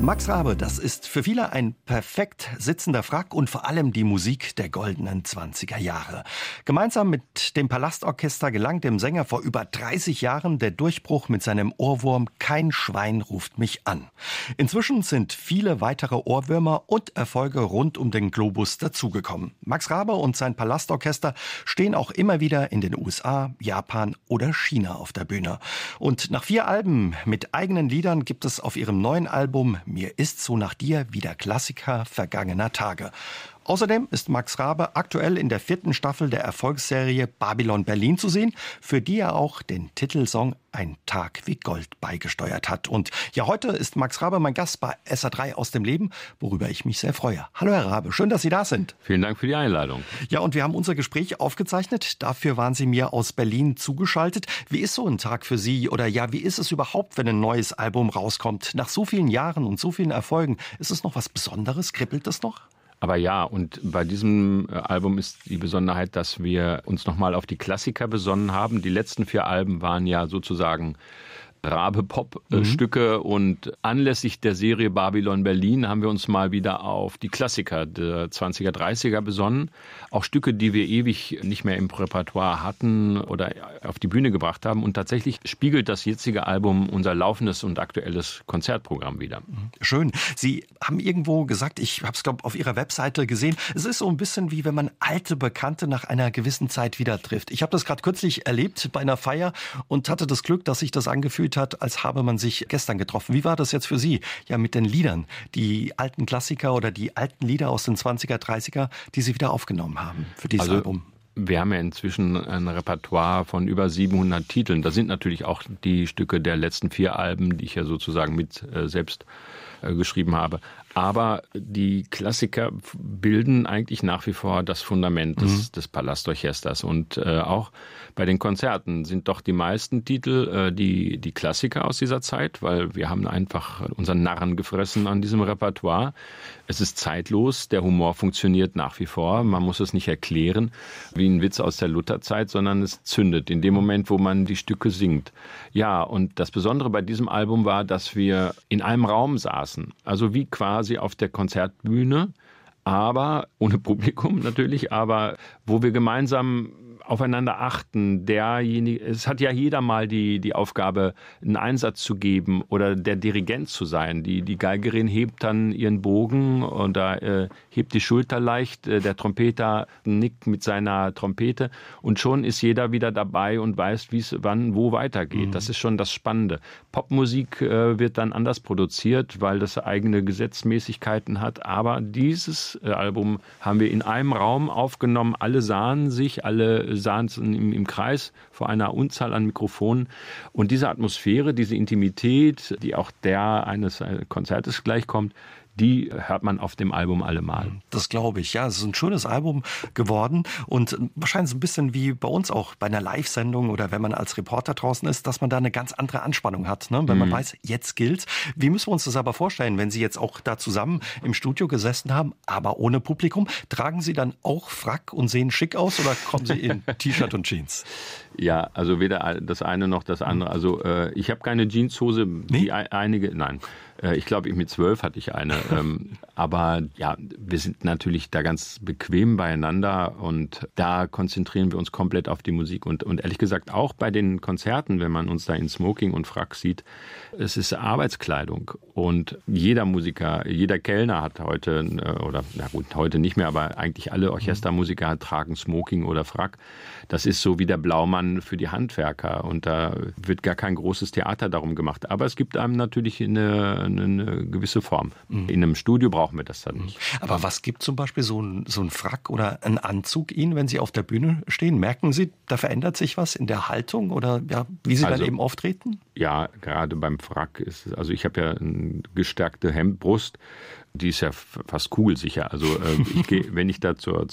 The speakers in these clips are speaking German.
Max Rabe, das ist für viele ein perfekt sitzender Frack und vor allem die Musik der goldenen 20er Jahre. Gemeinsam mit dem Palastorchester gelang dem Sänger vor über 30 Jahren der Durchbruch mit seinem Ohrwurm Kein Schwein ruft mich an. Inzwischen sind viele weitere Ohrwürmer und Erfolge rund um den Globus dazugekommen. Max Rabe und sein Palastorchester stehen auch immer wieder in den USA, Japan oder China auf der Bühne. Und nach vier Alben mit eigenen Liedern gibt es auf ihrem neuen Album mir ist so nach dir wieder Klassiker vergangener Tage. Außerdem ist Max Rabe aktuell in der vierten Staffel der Erfolgsserie Babylon Berlin zu sehen, für die er auch den Titelsong Ein Tag wie Gold beigesteuert hat. Und ja, heute ist Max Rabe mein Gast bei SA3 aus dem Leben, worüber ich mich sehr freue. Hallo Herr Rabe, schön, dass Sie da sind. Vielen Dank für die Einladung. Ja, und wir haben unser Gespräch aufgezeichnet. Dafür waren Sie mir aus Berlin zugeschaltet. Wie ist so ein Tag für Sie oder ja, wie ist es überhaupt, wenn ein neues Album rauskommt? Nach so vielen Jahren und so vielen Erfolgen, ist es noch was Besonderes? Kribbelt es noch? Aber ja, und bei diesem äh, Album ist die Besonderheit, dass wir uns nochmal auf die Klassiker besonnen haben. Die letzten vier Alben waren ja sozusagen Rabe-Pop-Stücke. Mhm. Und anlässlich der Serie Babylon Berlin haben wir uns mal wieder auf die Klassiker der 20er, 30er besonnen. Auch Stücke, die wir ewig nicht mehr im Repertoire hatten oder auf die Bühne gebracht haben. Und tatsächlich spiegelt das jetzige Album unser laufendes und aktuelles Konzertprogramm wieder. Mhm. Schön. Sie haben irgendwo gesagt, ich habe es, glaube auf Ihrer Webseite gesehen, es ist so ein bisschen wie wenn man alte Bekannte nach einer gewissen Zeit wieder trifft. Ich habe das gerade kürzlich erlebt bei einer Feier und hatte das Glück, dass sich das angefühlt angefühlt hat, als habe man sich gestern getroffen. Wie war das jetzt für Sie? Ja, mit den Liedern, die alten Klassiker oder die alten Lieder aus den 20er, 30er, die Sie wieder aufgenommen haben für dieses also, Album. Wir haben ja inzwischen ein Repertoire von über 700 Titeln. Da sind natürlich auch die Stücke der letzten vier Alben, die ich ja sozusagen mit äh, selbst äh, geschrieben habe. Aber die Klassiker bilden eigentlich nach wie vor das Fundament des, mhm. des Palastorchesters. Und äh, auch bei den Konzerten sind doch die meisten Titel äh, die, die Klassiker aus dieser Zeit, weil wir haben einfach unseren Narren gefressen an diesem Repertoire. Es ist zeitlos, der Humor funktioniert nach wie vor. Man muss es nicht erklären wie ein Witz aus der Lutherzeit, sondern es zündet in dem Moment, wo man die Stücke singt. Ja, und das Besondere bei diesem Album war, dass wir in einem Raum saßen. Also wie quasi quasi auf der Konzertbühne, aber ohne Publikum natürlich, aber wo wir gemeinsam aufeinander achten. Derjenige, es hat ja jeder mal die, die Aufgabe, einen Einsatz zu geben oder der Dirigent zu sein. Die, die Geigerin hebt dann ihren Bogen und da äh, hebt die Schulter leicht, äh, der Trompeter nickt mit seiner Trompete und schon ist jeder wieder dabei und weiß, wie es wann, wo weitergeht. Mhm. Das ist schon das Spannende. Popmusik äh, wird dann anders produziert, weil das eigene Gesetzmäßigkeiten hat. Aber dieses äh, Album haben wir in einem Raum aufgenommen. Alle sahen sich, alle sahen im, im Kreis vor einer Unzahl an Mikrofonen. Und diese Atmosphäre, diese Intimität, die auch der eines äh, Konzertes gleichkommt, die hört man auf dem Album allemal. Das glaube ich. Ja, es ist ein schönes Album geworden und wahrscheinlich so ein bisschen wie bei uns auch bei einer Live-Sendung oder wenn man als Reporter draußen ist, dass man da eine ganz andere Anspannung hat, ne? wenn mhm. man weiß, jetzt gilt. Wie müssen wir uns das aber vorstellen, wenn Sie jetzt auch da zusammen im Studio gesessen haben, aber ohne Publikum? Tragen Sie dann auch Frack und sehen schick aus oder kommen Sie in T-Shirt und Jeans? Ja, also weder das eine noch das andere. Also äh, ich habe keine Jeanshose, nee? wie einige, nein. Äh, ich glaube, mit zwölf hatte ich eine. Ähm, aber ja, wir sind natürlich da ganz bequem beieinander und da konzentrieren wir uns komplett auf die Musik. Und, und ehrlich gesagt, auch bei den Konzerten, wenn man uns da in Smoking und Frack sieht, es ist Arbeitskleidung. Und jeder Musiker, jeder Kellner hat heute, äh, oder na gut, heute nicht mehr, aber eigentlich alle Orchestermusiker tragen Smoking oder Frack. Das ist so wie der Blaumann für die Handwerker. Und da wird gar kein großes Theater darum gemacht. Aber es gibt einem natürlich eine eine gewisse Form. Mhm. In einem Studio brauchen wir das dann nicht. Aber was gibt zum Beispiel so ein, so ein Frack oder ein Anzug Ihnen, wenn Sie auf der Bühne stehen? Merken Sie, da verändert sich was in der Haltung oder ja, wie Sie also, dann eben auftreten? Ja, gerade beim Frack ist also ich habe ja eine gestärkte Hemdbrust die ist ja fast kugelsicher. Also äh, ich geh, wenn ich da zu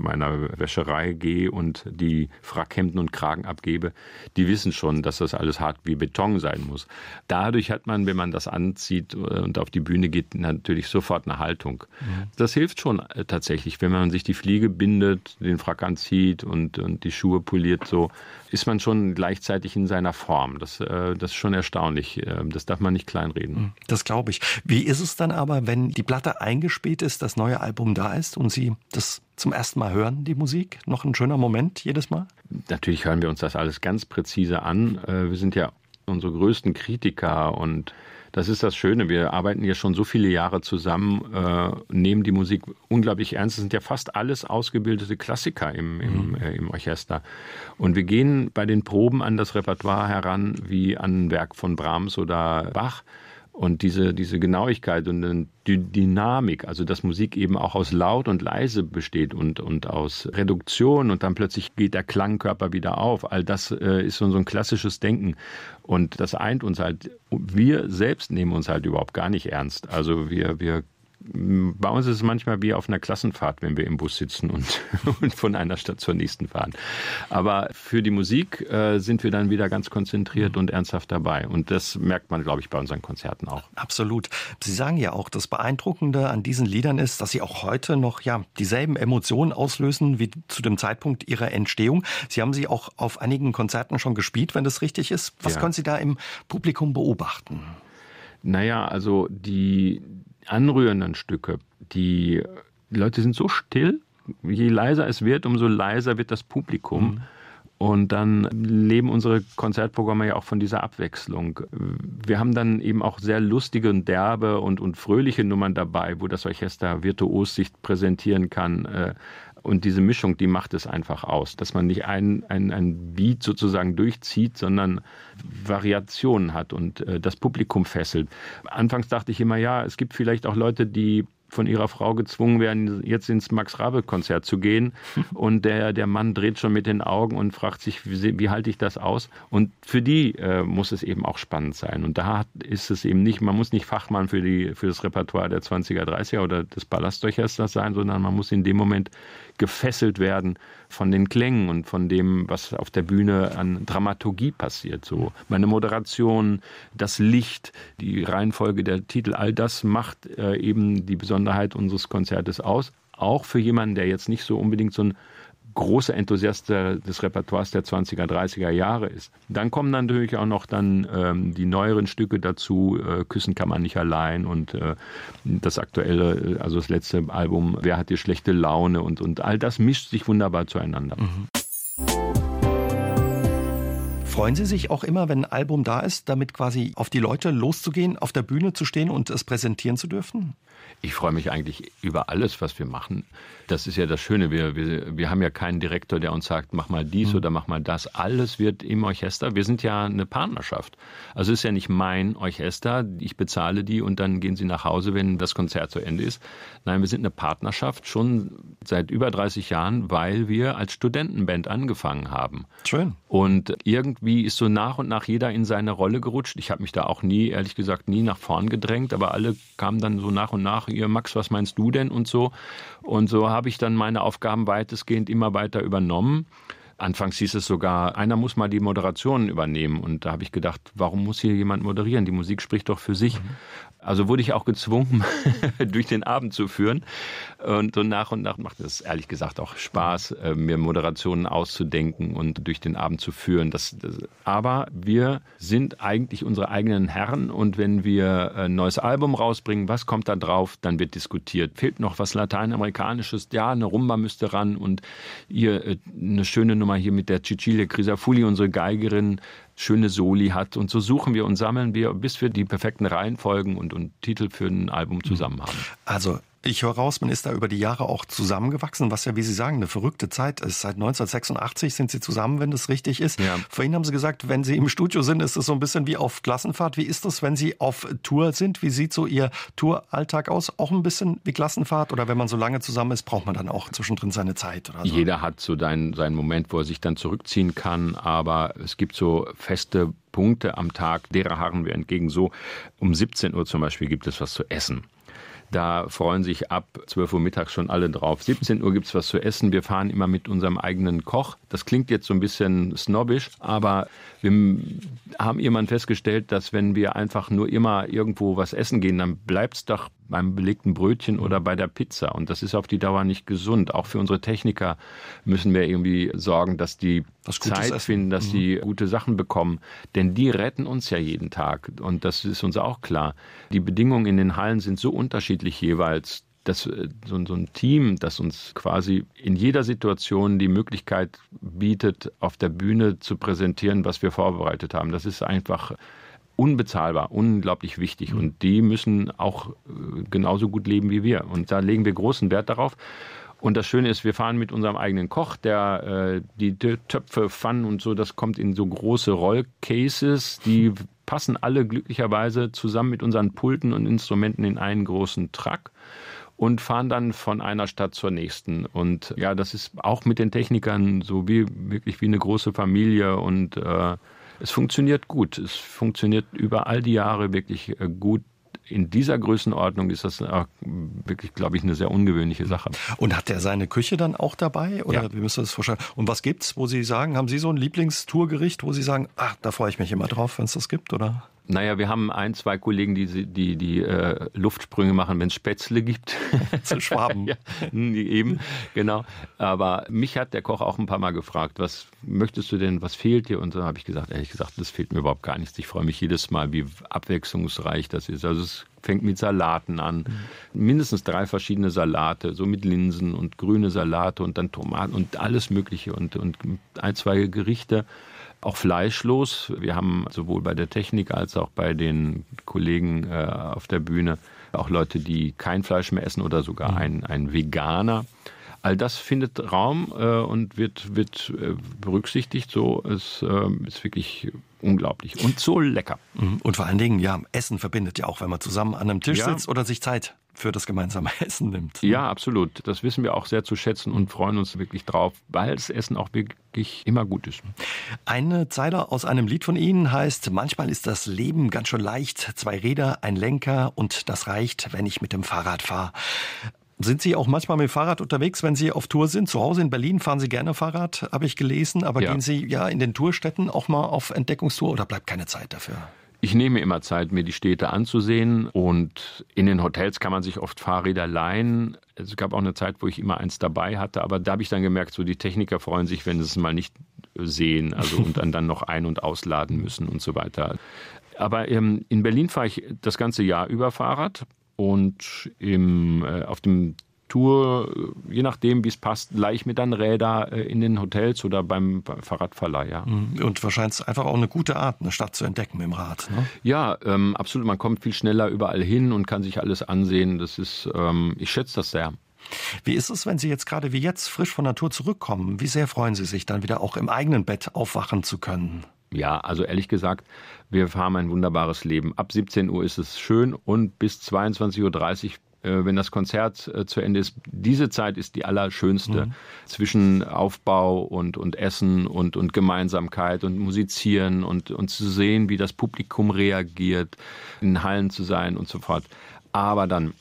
meiner Wäscherei gehe und die Frackhemden und Kragen abgebe, die wissen schon, dass das alles hart wie Beton sein muss. Dadurch hat man, wenn man das anzieht äh, und auf die Bühne geht, natürlich sofort eine Haltung. Mhm. Das hilft schon äh, tatsächlich, wenn man sich die Fliege bindet, den Frack anzieht und, und die Schuhe poliert, so ist man schon gleichzeitig in seiner Form. Das, äh, das ist schon erstaunlich. Das darf man nicht kleinreden. Mhm. Das glaube ich. Wie ist es dann aber, wenn die Platte eingespielt ist, das neue Album da ist und Sie das zum ersten Mal hören, die Musik? Noch ein schöner Moment jedes Mal? Natürlich hören wir uns das alles ganz präzise an. Äh, wir sind ja unsere größten Kritiker und das ist das Schöne. Wir arbeiten ja schon so viele Jahre zusammen, äh, nehmen die Musik unglaublich ernst. Es sind ja fast alles ausgebildete Klassiker im, im, mhm. äh, im Orchester. Und wir gehen bei den Proben an das Repertoire heran wie an ein Werk von Brahms oder Bach. Und diese, diese Genauigkeit und die Dynamik, also dass Musik eben auch aus laut und leise besteht und, und aus Reduktion und dann plötzlich geht der Klangkörper wieder auf. All das äh, ist so, so ein klassisches Denken. Und das eint uns halt. Wir selbst nehmen uns halt überhaupt gar nicht ernst. Also wir, wir bei uns ist es manchmal wie auf einer Klassenfahrt, wenn wir im Bus sitzen und, und von einer Stadt zur nächsten fahren. Aber für die Musik äh, sind wir dann wieder ganz konzentriert und ernsthaft dabei. Und das merkt man, glaube ich, bei unseren Konzerten auch. Absolut. Sie sagen ja auch, das Beeindruckende an diesen Liedern ist, dass sie auch heute noch ja dieselben Emotionen auslösen wie zu dem Zeitpunkt ihrer Entstehung. Sie haben sie auch auf einigen Konzerten schon gespielt, wenn das richtig ist. Was ja. können Sie da im Publikum beobachten? Naja, also die, anrührenden Stücke, die, die Leute sind so still, je leiser es wird, umso leiser wird das Publikum. Mhm. Und dann leben unsere Konzertprogramme ja auch von dieser Abwechslung. Wir haben dann eben auch sehr lustige und derbe und, und fröhliche Nummern dabei, wo das Orchester virtuos sich präsentieren kann. Und diese Mischung, die macht es einfach aus, dass man nicht ein, ein, ein Beat sozusagen durchzieht, sondern Variationen hat und äh, das Publikum fesselt. Anfangs dachte ich immer, ja, es gibt vielleicht auch Leute, die von ihrer Frau gezwungen werden, jetzt ins Max-Rabe-Konzert zu gehen. Und der, der Mann dreht schon mit den Augen und fragt sich, wie, wie halte ich das aus? Und für die äh, muss es eben auch spannend sein. Und da ist es eben nicht, man muss nicht Fachmann für, die, für das Repertoire der 20er, 30er oder des Ballastorchesters sein, sondern man muss in dem Moment gefesselt werden von den Klängen und von dem, was auf der Bühne an Dramaturgie passiert. So meine Moderation, das Licht, die Reihenfolge der Titel, all das macht äh, eben die Besonderheit unseres Konzertes aus. Auch für jemanden, der jetzt nicht so unbedingt so ein großer Enthusiast des Repertoires der 20er, 30er Jahre ist. Dann kommen dann natürlich auch noch dann ähm, die neueren Stücke dazu, äh, Küssen kann man nicht allein und äh, das aktuelle, also das letzte Album, Wer hat die schlechte Laune und, und all das mischt sich wunderbar zueinander. Mhm. Freuen Sie sich auch immer, wenn ein Album da ist, damit quasi auf die Leute loszugehen, auf der Bühne zu stehen und es präsentieren zu dürfen? Ich freue mich eigentlich über alles, was wir machen. Das ist ja das Schöne. Wir, wir, wir haben ja keinen Direktor, der uns sagt, mach mal dies mhm. oder mach mal das. Alles wird im Orchester. Wir sind ja eine Partnerschaft. Also es ist ja nicht mein Orchester. Ich bezahle die und dann gehen sie nach Hause, wenn das Konzert zu Ende ist. Nein, wir sind eine Partnerschaft schon seit über 30 Jahren, weil wir als Studentenband angefangen haben. Schön. Und irgendwie ist so nach und nach jeder in seine Rolle gerutscht. Ich habe mich da auch nie, ehrlich gesagt, nie nach vorn gedrängt, aber alle kamen dann so nach und nach, ihr Max, was meinst du denn und so. Und so habe ich dann meine Aufgaben weitestgehend immer weiter übernommen. Anfangs hieß es sogar, einer muss mal die Moderation übernehmen. Und da habe ich gedacht, warum muss hier jemand moderieren? Die Musik spricht doch für sich. Mhm. Also wurde ich auch gezwungen, durch den Abend zu führen. Und so nach und nach macht es ehrlich gesagt auch Spaß, äh, mir Moderationen auszudenken und durch den Abend zu führen. Das, das, aber wir sind eigentlich unsere eigenen Herren und wenn wir ein neues Album rausbringen, was kommt da drauf, dann wird diskutiert. Fehlt noch was Lateinamerikanisches? Ja, eine Rumba müsste ran und hier äh, eine schöne Nummer hier mit der Cecilia Crisafulli, unsere Geigerin, schöne Soli hat. Und so suchen wir und sammeln wir, bis wir die perfekten Reihenfolgen und, und Titel für ein Album zusammen haben. Also Ich höre raus, man ist da über die Jahre auch zusammengewachsen, was ja, wie Sie sagen, eine verrückte Zeit ist. Seit 1986 sind Sie zusammen, wenn das richtig ist. Ja. Vorhin haben Sie gesagt, wenn Sie im Studio sind, ist es so ein bisschen wie auf Klassenfahrt. Wie ist das, wenn Sie auf Tour sind? Wie sieht so Ihr Touralltag aus? Auch ein bisschen wie Klassenfahrt? Oder wenn man so lange zusammen ist, braucht man dann auch zwischendrin seine Zeit? Oder so? Jeder hat so seinen, seinen Moment, wo er sich dann zurückziehen kann. Aber es gibt so feste Punkte am Tag, derer harren wir entgegen. So um 17 Uhr zum Beispiel gibt es was zu essen. Da freuen sich ab 12 Uhr mittags schon alle drauf. 17 Uhr gibt es was zu essen. Wir fahren immer mit unserem eigenen Koch. Das klingt jetzt so ein bisschen snobbisch, aber wir haben irgendwann festgestellt, dass wenn wir einfach nur immer irgendwo was essen gehen, dann bleibt es doch beim belegten Brötchen oder bei der Pizza. Und das ist auf die Dauer nicht gesund. Auch für unsere Techniker müssen wir irgendwie sorgen, dass die Zeit Essen. finden, dass mhm. die gute Sachen bekommen. Denn die retten uns ja jeden Tag. Und das ist uns auch klar. Die Bedingungen in den Hallen sind so unterschiedlich jeweils, dass äh, so, ein Team, das uns quasi in jeder Situation die Möglichkeit bietet, auf der Bühne zu präsentieren, was wir vorbereitet haben. Das ist einfach unbezahlbar, unglaublich wichtig. Mhm. Und die müssen auch äh, genauso gut leben wie wir. Und da legen wir großen Wert darauf. Und das Schöne ist, wir fahren mit unserem eigenen Koch, der äh, die Töpfe, Pfannen und so, das kommt in so große Rollcases, die passen alle glücklicherweise zusammen mit unseren Pulten und Instrumenten in einen großen Truck und fahren dann von einer Stadt zur nächsten. Und ja, das ist auch mit den Technikern so wie wirklich wie eine große Familie und äh, es funktioniert gut. Es funktioniert über all die Jahre wirklich äh, gut in dieser Größenordnung ist das wirklich, glaube ich, eine sehr ungewöhnliche Sache. Und hat er seine Küche dann auch dabei? Oder ja. wie müsst ihr das vorstellen? Und was gibt's, wo Sie sagen, haben Sie so ein Lieblingstourgericht, wo Sie sagen, ach, da freue ich mich immer drauf, wenn es das gibt, oder? Naja, wir haben ein, zwei Kollegen, die die, die äh, Luftsprünge machen, wenn es Spätzle gibt. Zu Schwaben. ja, eben, genau. Aber mich hat der Koch auch ein paar Mal gefragt, was möchtest du denn, was fehlt dir? Und so habe ich gesagt, ehrlich gesagt, das fehlt mir überhaupt gar nichts. Ich freue mich jedes Mal, wie abwechslungsreich das ist. Also es fängt mit Salaten an. Mhm. Mindestens drei verschiedene Salate, so mit Linsen und grüne Salate und dann Tomaten und alles Mögliche und, und ein, zwei Gerichte auch fleischlos. Wir haben sowohl bei der Technik als auch bei den Kollegen äh, auf der Bühne auch Leute, die kein Fleisch mehr essen oder sogar mhm. ein, ein Veganer. All das findet Raum äh, und wird, wird äh, berücksichtigt. So, es äh, ist wirklich unglaublich und so lecker. Mhm. Und vor allen Dingen, ja, Essen verbindet ja auch, wenn man zusammen an einem Tisch ja. sitzt oder sich Zeit für das gemeinsame Essen nimmt. Ja, absolut. Das wissen wir auch sehr zu schätzen und freuen uns wirklich drauf, weil das Essen auch wirklich immer gut ist. Eine Zeile aus einem Lied von Ihnen heißt, manchmal ist das Leben ganz schön leicht. Zwei Räder, ein Lenker und das reicht, wenn ich mit dem Fahrrad fahre. Sind Sie auch manchmal mit dem Fahrrad unterwegs, wenn Sie auf Tour sind? Zu Hause in Berlin fahren Sie gerne Fahrrad, habe ich gelesen. Aber ja. gehen Sie ja in den Tourstätten auch mal auf Entdeckungstour oder bleibt keine Zeit dafür? Ich nehme immer Zeit, mir die Städte anzusehen und in den Hotels kann man sich oft Fahrräder leihen. Es gab auch eine Zeit, wo ich immer eins dabei hatte, aber da habe ich dann gemerkt, so die Techniker freuen sich, wenn sie es mal nicht sehen, also und dann, dann noch ein- und ausladen müssen und so weiter. Aber ähm, in Berlin fahre ich das ganze Jahr über Fahrrad und im, äh, auf dem Tour, äh, je nachdem, wie es passt, leihe ich mir dann Räder äh, in den Hotels oder beim Fahrradverleih. Mhm. Und wahrscheinlich einfach auch eine gute Art, eine Stadt zu entdecken mit dem Rad. Ne? Ja, ähm, absolut. Man kommt viel schneller überall hin und kann sich alles ansehen. Das ist, ähm, ich schätze das sehr. Wie ist es, wenn Sie jetzt gerade wie jetzt frisch von Natur zurückkommen? Wie sehr freuen Sie sich dann wieder auch im eigenen Bett aufwachen zu können? Ja, also ehrlich gesagt, wir haben ein wunderbares Leben. Ab 17 Uhr ist es schön und bis 22.30 Uhr wenn das Konzert äh, zu Ende ist, diese Zeit ist die allerschönste mhm. zwischen Aufbau und, und Essen und, und Gemeinsamkeit und Musizieren und, und zu sehen, wie das Publikum reagiert, in Hallen zu sein und so fort. Aber dann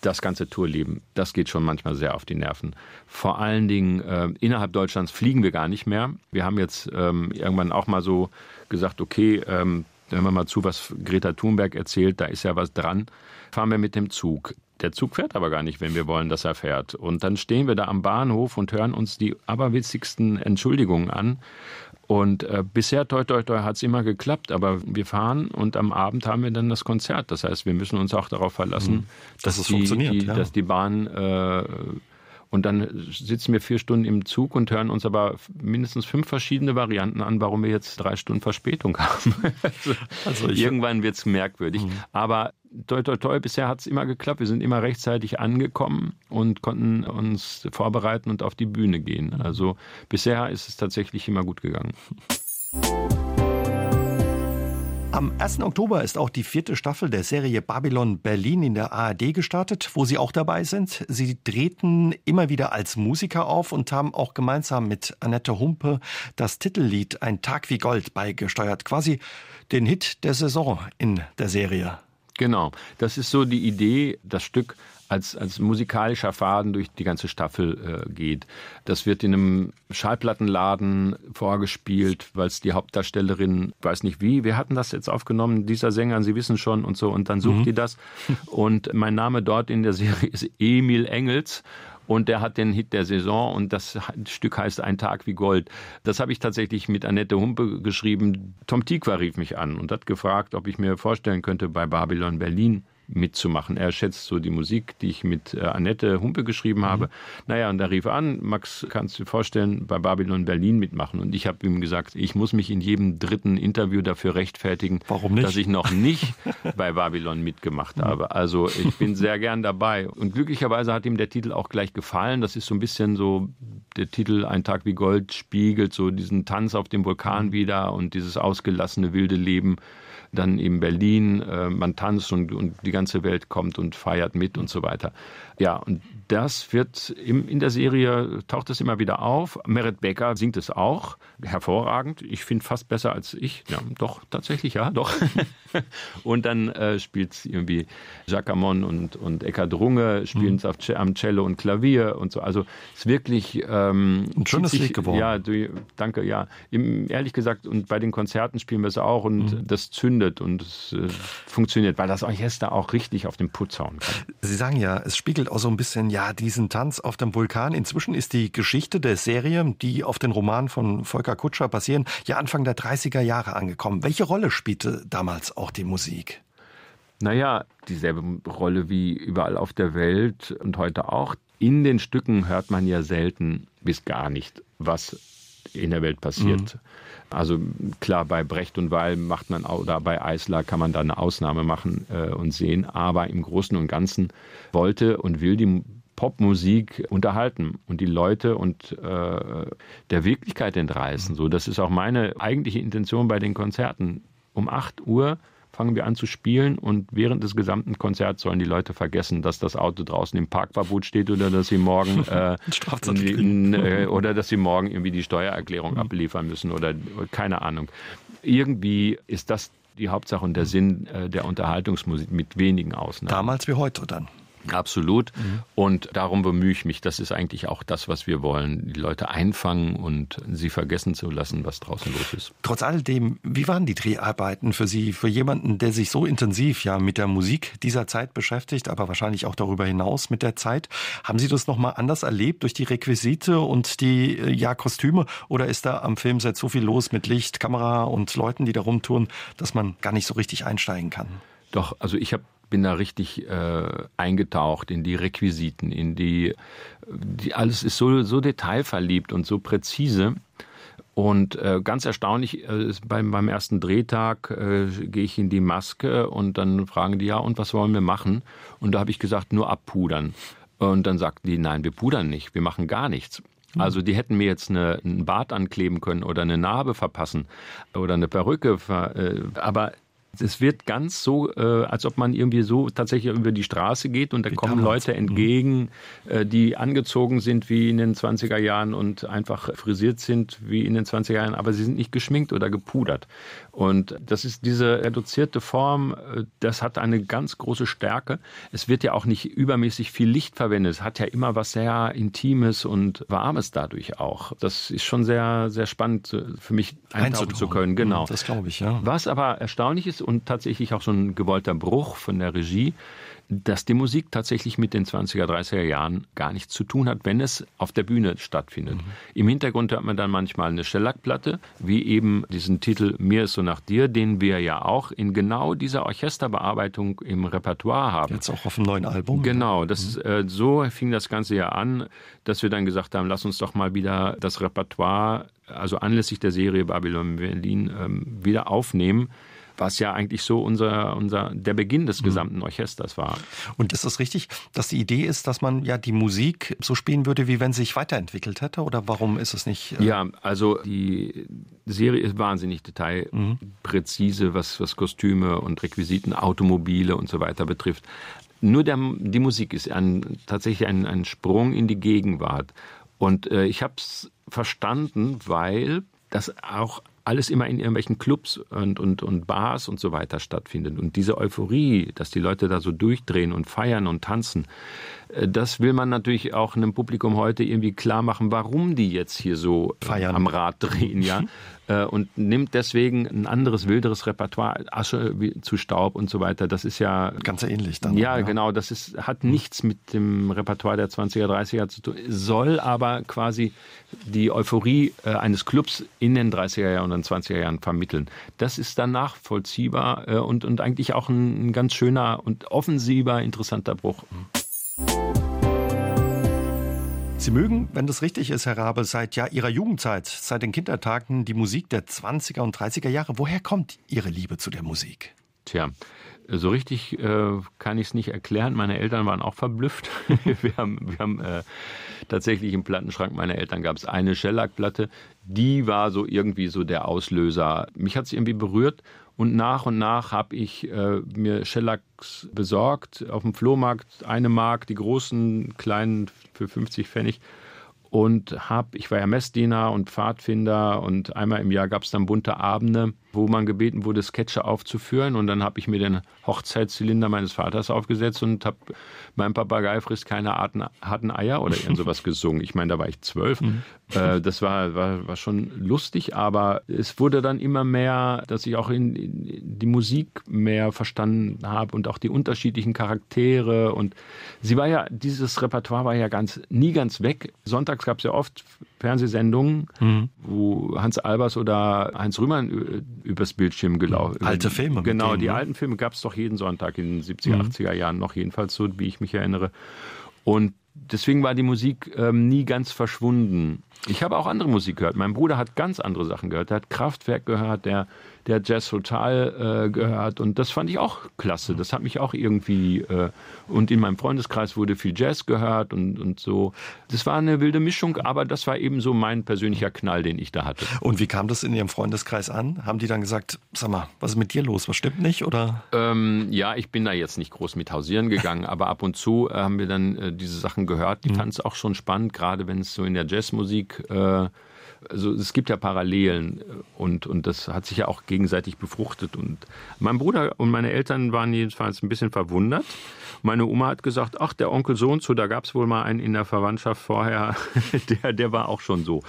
das ganze Tourleben, das geht schon manchmal sehr auf die Nerven. Vor allen Dingen äh, innerhalb Deutschlands fliegen wir gar nicht mehr. Wir haben jetzt ähm, irgendwann auch mal so gesagt, okay, ähm, hören wir mal zu, was Greta Thunberg erzählt, da ist ja was dran. Fahren wir mit dem Zug. Der Zug fährt aber gar nicht, wenn wir wollen, dass er fährt. Und dann stehen wir da am Bahnhof und hören uns die aberwitzigsten Entschuldigungen an. Und äh, bisher, toi, toi, toi, hat es immer geklappt, aber wir fahren und am Abend haben wir dann das Konzert. Das heißt, wir müssen uns auch darauf verlassen, mhm. dass, dass, es die, funktioniert, die, ja. dass die Bahn äh, und dann sitzen wir vier Stunden im Zug und hören uns aber mindestens fünf verschiedene Varianten an, warum wir jetzt drei Stunden Verspätung haben. also, also irgendwann wird es merkwürdig. Mhm. Aber toi, toi, toi, bisher hat es immer geklappt. Wir sind immer rechtzeitig angekommen und konnten uns vorbereiten und auf die Bühne gehen. Also bisher ist es tatsächlich immer gut gegangen. Am 1. Oktober ist auch die vierte Staffel der Serie Babylon Berlin in der ARD gestartet, wo Sie auch dabei sind. Sie treten immer wieder als Musiker auf und haben auch gemeinsam mit Annette Humpe das Titellied Ein Tag wie Gold beigesteuert. Quasi den Hit der Saison in der Serie. Genau, das ist so die Idee, das Stück als, als musikalischer Faden durch die ganze Staffel äh, geht. Das wird in einem Schallplattenladen vorgespielt, weil es die Hauptdarstellerin, weiß nicht wie, wir hatten das jetzt aufgenommen, dieser Sänger, Sie wissen schon und so, und dann sucht mhm. die das. Und mein Name dort in der Serie ist Emil Engels. Und der hat den Hit der Saison und das Stück heißt Ein Tag wie Gold. Das habe ich tatsächlich mit Annette Humpe geschrieben. Tom Tikva rief mich an und hat gefragt, ob ich mir vorstellen könnte, bei Babylon Berlin mitzumachen. Er schätzt so die Musik, die ich mit äh, Annette Humpe geschrieben mhm. habe. Naja, und da rief er an, Max, kannst du dir vorstellen, bei Babylon Berlin mitmachen? Und ich habe ihm gesagt, ich muss mich in jedem dritten Interview dafür rechtfertigen, dass ich noch nicht bei Babylon mitgemacht habe. Also ich bin sehr gern dabei. Und glücklicherweise hat ihm der Titel auch gleich gefallen. Das ist so ein bisschen so, der Titel Ein Tag wie Gold spiegelt so diesen Tanz auf dem Vulkan mhm. wieder und dieses ausgelassene wilde Leben dann in Berlin, äh, man tanzt und, und die ganze Welt kommt und feiert mit und so weiter. Ja, und das wird im, in der Serie, taucht es immer wieder auf. Merit Becker singt es auch, hervorragend. Ich finde fast besser als ich. Ja, doch, tatsächlich, ja, doch. und dann äh, spielt irgendwie Jacques Amon und, und Eckhard Runge, spielen es mhm. am Cello und Klavier und so. Also es ist wirklich... Ähm, Ein schönes sich, Lied geworden. Ja, du, danke, ja. Im, ehrlich gesagt, und bei den Konzerten spielen wir es auch und mhm. das zündet und es äh, funktioniert, weil das Orchester auch richtig auf den Putz hauen kann. Sie sagen ja, es spiegelt auch so ein bisschen ja diesen Tanz auf dem Vulkan. Inzwischen ist die Geschichte der Serie, die auf den Roman von Volker Kutscher basieren, ja Anfang der 30er Jahre angekommen. Welche Rolle spielte damals auch die Musik? Naja, dieselbe Rolle wie überall auf der Welt und heute auch. In den Stücken hört man ja selten bis gar nicht, was in der Welt passiert. Mhm. Also klar, bei Brecht und Weil macht man oder bei Eisler kann man da eine Ausnahme machen äh, und sehen, aber im Großen und Ganzen wollte und will die Popmusik unterhalten und die Leute und äh, der Wirklichkeit entreißen. So, das ist auch meine eigentliche Intention bei den Konzerten. Um 8 Uhr fangen wir an zu spielen und während des gesamten Konzerts sollen die Leute vergessen, dass das Auto draußen im Parkverbot steht oder dass sie morgen äh, äh, oder dass sie morgen irgendwie die Steuererklärung mhm. abliefern müssen oder keine Ahnung. Irgendwie ist das die Hauptsache und der Sinn äh, der Unterhaltungsmusik mit wenigen Ausnahmen. Damals wie heute dann. Absolut. Mhm. Und darum bemühe ich mich. Das ist eigentlich auch das, was wir wollen. Die Leute einfangen und sie vergessen zu lassen, was draußen los ist. Trotz alledem, wie waren die Dreharbeiten für Sie, für jemanden, der sich so intensiv ja mit der Musik dieser Zeit beschäftigt, aber wahrscheinlich auch darüber hinaus mit der Zeit? Haben Sie das nochmal anders erlebt durch die Requisite und die äh, ja, Kostüme? Oder ist da am Filmset so viel los mit Licht, Kamera und Leuten, die da rumtouren, dass man gar nicht so richtig einsteigen kann? Doch, also ich habe bin da richtig äh, eingetaucht in die Requisiten, in die, die alles ist so, so detailverliebt und so präzise. Und äh, ganz erstaunlich, äh, beim, beim ersten Drehtag äh, gehe ich in die Maske und dann fragen die, ja, und was wollen wir machen? Und da habe ich gesagt, nur abpudern. Und dann sagten die, nein, wir pudern nicht, wir machen gar nichts. Hm. Also die hätten mir jetzt eine, einen Bart ankleben können oder eine Narbe verpassen oder eine Perücke. Äh, aber es wird ganz so, äh, als ob man irgendwie so tatsächlich über die Straße geht und da wie kommen damals. Leute mhm. entgegen, äh, die angezogen sind wie in den 20er Jahren und einfach frisiert sind wie in den 20er Jahren, aber sie sind nicht geschminkt oder gepudert. Und das ist diese reduzierte Form, äh, das hat eine ganz große Stärke. Es wird ja auch nicht übermäßig viel Licht verwendet. Es hat ja immer was sehr Intimes und Warmes dadurch auch. Das ist schon sehr, sehr spannend äh, für mich eintauchen zu können. Genau. Das glaube ich, ja. Was aber erstaunlich ist und tatsächlich auch so ein gewollter Bruch von der Regie, dass die Musik tatsächlich mit den 20er, 30er Jahren gar nichts zu tun hat, wenn es auf der Bühne stattfindet. Mhm. Im Hintergrund hört man dann manchmal eine Shellac-Platte, wie eben diesen Titel Mir ist so nach dir, den wir ja auch in genau dieser Orchesterbearbeitung im Repertoire haben. Jetzt auch auf dem neuen Album. Genau, das, mhm. äh, so fing das Ganze ja an, dass wir dann gesagt haben, lass uns doch mal wieder das Repertoire, also anlässlich der Serie Babylon Berlin, ähm, wieder aufnehmen was ja eigentlich so unser, unser, der Beginn des mhm. gesamten Orchesters war. Und ist es richtig, dass die Idee ist, dass man ja die Musik so spielen würde, wie wenn sie sich weiterentwickelt hätte? Oder warum ist es nicht? Äh ja, also die Serie ist wahnsinnig detailpräzise, was, was Kostüme und Requisiten, Automobile und so weiter betrifft. Nur der, die Musik ist ein, tatsächlich ein, ein Sprung in die Gegenwart. Und äh, ich habe es verstanden, weil das auch alles immer in irgendwelchen Clubs und, und, und Bars und so weiter stattfindet. Und diese Euphorie, dass die Leute da so durchdrehen und feiern und tanzen, das will man natürlich auch einem Publikum heute irgendwie klar machen, warum die jetzt hier so äh, feiern. am Rad drehen, ja. Äh, und nimmt deswegen ein anderes, wilderes Repertoire, Asche zu Staub und so weiter. Das ist ja. Ganz ähnlich dann. Ja, ja, genau. Das ist, hat nichts mit dem Repertoire der 20er, 30er zu tun, soll aber quasi die Euphorie äh, eines Clubs in den 30er Jahren und den 20er Jahren vermitteln. Das ist dann nachvollziehbar äh, und, und eigentlich auch ein, ein ganz schöner und offensiver, interessanter Bruch. Sie mögen, wenn das richtig ist, Herr Rabe, seit ja Ihrer Jugendzeit, seit den Kindertagen die Musik der 20er und 30er Jahre. Woher kommt Ihre Liebe zu der Musik? Tja, so richtig äh, kann ich es nicht erklären. Meine Eltern waren auch verblüfft. wir haben, wir haben äh, tatsächlich im Plattenschrank meiner Eltern gab es eine Shellac-Platte. Die war so irgendwie so der Auslöser. Mich hat es irgendwie berührt und nach und nach habe ich äh, mir Shellacks besorgt auf dem Flohmarkt, eine Mark, die großen, kleinen für 50 Pfennig. Und habe, ich war ja Messdiener und Pfadfinder und einmal im Jahr gab es dann bunte Abende, wo man gebeten wurde, Sketche aufzuführen und dann habe ich mir den Hochzeitszylinder meines Vaters aufgesetzt und habe mein Papagei frisst keine Arten, harten Eier oder irgend sowas gesungen. Ich meine, da war ich zwölf. Mhm. Äh, das war, war, war schon lustig, aber es wurde dann immer mehr, dass ich auch in, in die Musik mehr verstanden habe und auch die unterschiedlichen Charaktere und sie war ja, dieses Repertoire war ja ganz, nie ganz weg. Sonntags gab es ja oft Fernsehsendungen, mhm. wo Hans Albers oder Heinz Rühmann übers Bildschirm gelaufen. Alte Filme. Genau, denen, die ne? alten Filme gab es doch jeden Sonntag in den 70er, mhm. 80er Jahren noch, jedenfalls so, wie ich mich erinnere. Und deswegen war die Musik ähm, nie ganz verschwunden. Ich habe auch andere Musik gehört. Mein Bruder hat ganz andere Sachen gehört. Er hat Kraftwerk gehört, der der Jazz Total äh, gehört und das fand ich auch klasse. Das hat mich auch irgendwie äh, und in meinem Freundeskreis wurde viel Jazz gehört und, und so. Das war eine wilde Mischung, aber das war eben so mein persönlicher Knall, den ich da hatte. Und wie kam das in Ihrem Freundeskreis an? Haben die dann gesagt, sag mal, was ist mit dir los? Was stimmt nicht? Oder? Ähm, ja, ich bin da jetzt nicht groß mit hausieren gegangen, aber ab und zu äh, haben wir dann äh, diese Sachen gehört. Die mhm. fanden es auch schon spannend, gerade wenn es so in der Jazzmusik äh, also es gibt ja Parallelen und, und das hat sich ja auch gegenseitig befruchtet. Und mein Bruder und meine Eltern waren jedenfalls ein bisschen verwundert. Meine Oma hat gesagt, ach, der Onkel so und so, da gab es wohl mal einen in der Verwandtschaft vorher, der, der war auch schon so.